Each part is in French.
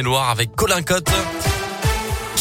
Loire avec Colin Cotte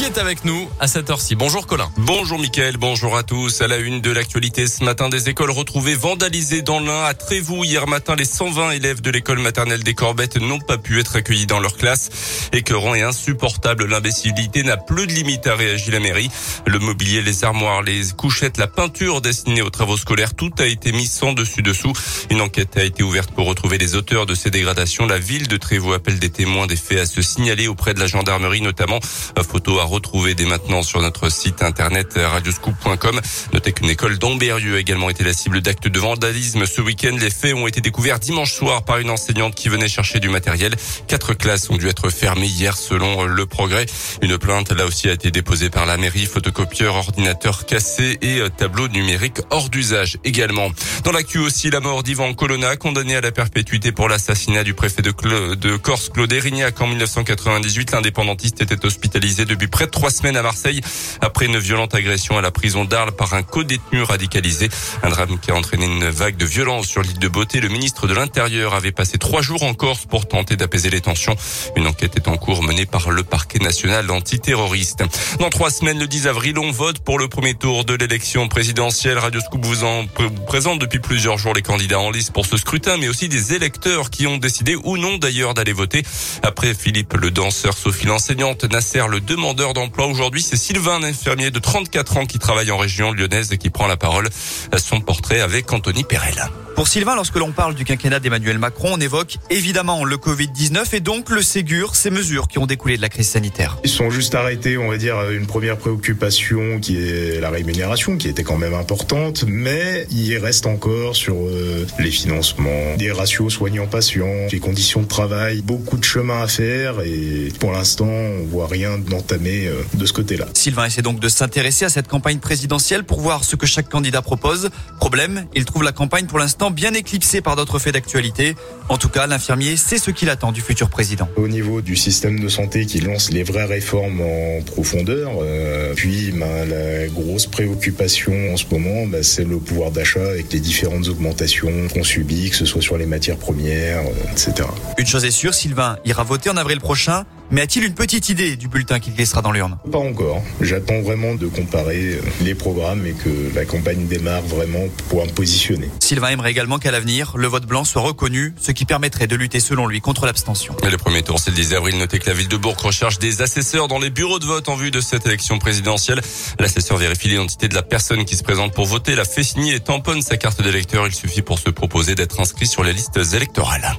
qui est avec nous à cette heure-ci. Bonjour Colin. Bonjour Mickaël, bonjour à tous. À la une de l'actualité ce matin, des écoles retrouvées vandalisées dans l'Ain. À Trévoux, hier matin, les 120 élèves de l'école maternelle des Corbettes n'ont pas pu être accueillis dans leur classe. Écœurant et insupportable, l'imbécilité n'a plus de limite, à réagir la mairie. Le mobilier, les armoires, les couchettes, la peinture destinée aux travaux scolaires, tout a été mis sans dessus-dessous. Une enquête a été ouverte pour retrouver les auteurs de ces dégradations. La ville de Trévoux appelle des témoins des faits à se signaler auprès de la gendarmerie, notamment. Photo à retrouver dès maintenant sur notre site internet radioscoop.com. Notez qu'une école d'Amberieux a également été la cible d'actes de vandalisme ce week-end. Les faits ont été découverts dimanche soir par une enseignante qui venait chercher du matériel. Quatre classes ont dû être fermées hier selon le progrès. Une plainte là aussi a été déposée par la mairie. Photocopieur, ordinateur cassé et euh, tableau numérique hors d'usage également. Dans l'actu aussi, la mort d'Ivan Colonna, condamné à la perpétuité pour l'assassinat du préfet de, de Corse, Claude Erignac en 1998. L'indépendantiste était hospitalisé depuis près de trois semaines à Marseille après une violente agression à la prison d'Arles par un co-détenu radicalisé. Un drame qui a entraîné une vague de violence sur l'île de Beauté. Le ministre de l'Intérieur avait passé trois jours en Corse pour tenter d'apaiser les tensions. Une enquête est en cours menée par le parquet national antiterroriste. Dans trois semaines, le 10 avril, on vote pour le premier tour de l'élection présidentielle. Radio Scoop vous en présente depuis plusieurs jours les candidats en lice pour ce scrutin, mais aussi des électeurs qui ont décidé ou non d'ailleurs d'aller voter. Après Philippe le danseur, Sophie l'enseignante, Nasser le demandeur d'emploi. Aujourd'hui, c'est Sylvain, un infirmier de 34 ans qui travaille en région lyonnaise et qui prend la parole à son portrait avec Anthony Perel. Pour Sylvain, lorsque l'on parle du quinquennat d'Emmanuel Macron, on évoque évidemment le Covid-19 et donc le Ségur, ces mesures qui ont découlé de la crise sanitaire. Ils sont juste arrêtés, on va dire, une première préoccupation qui est la rémunération, qui était quand même importante, mais il reste encore sur euh, les financements, des ratios soignants-patients, les conditions de travail, beaucoup de chemin à faire et pour l'instant, on voit rien d'entamé euh, de ce côté-là. Sylvain essaie donc de s'intéresser à cette campagne présidentielle pour voir ce que chaque candidat propose. Problème, il trouve la campagne pour l'instant bien éclipsé par d'autres faits d'actualité. En tout cas, l'infirmier sait ce qu'il attend du futur président. Au niveau du système de santé qui lance les vraies réformes en profondeur, euh, puis ben, la grosse préoccupation en ce moment, ben, c'est le pouvoir d'achat avec les différentes augmentations qu'on subit, que ce soit sur les matières premières, euh, etc. Une chose est sûre, Sylvain ira voter en avril prochain. Mais a-t-il une petite idée du bulletin qu'il glissera dans l'urne? Pas encore. J'attends vraiment de comparer les programmes et que la campagne démarre vraiment pour me positionner. Sylvain aimerait également qu'à l'avenir, le vote blanc soit reconnu, ce qui permettrait de lutter selon lui contre l'abstention. Le premier tour, c'est le 10 avril. Notez que la ville de Bourg recherche des assesseurs dans les bureaux de vote en vue de cette élection présidentielle. L'assesseur vérifie l'identité de la personne qui se présente pour voter, la fait signer et tamponne sa carte d'électeur. Il suffit pour se proposer d'être inscrit sur les listes électorales.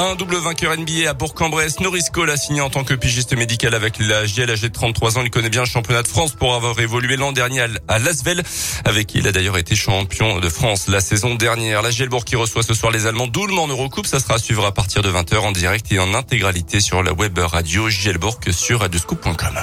Un double vainqueur NBA à Bourg-en-Bresse. Norris Cole a signé en tant que pigiste médical avec la GL âgé de 33 ans. Il connaît bien le championnat de France pour avoir évolué l'an dernier à Lasvel, avec qui il a d'ailleurs été champion de France la saison dernière. La Gielbourg qui reçoit ce soir les Allemands doublement en Eurocoupe. Ça sera à suivre à partir de 20h en direct et en intégralité sur la web radio Gielbourg sur radioscoop.com.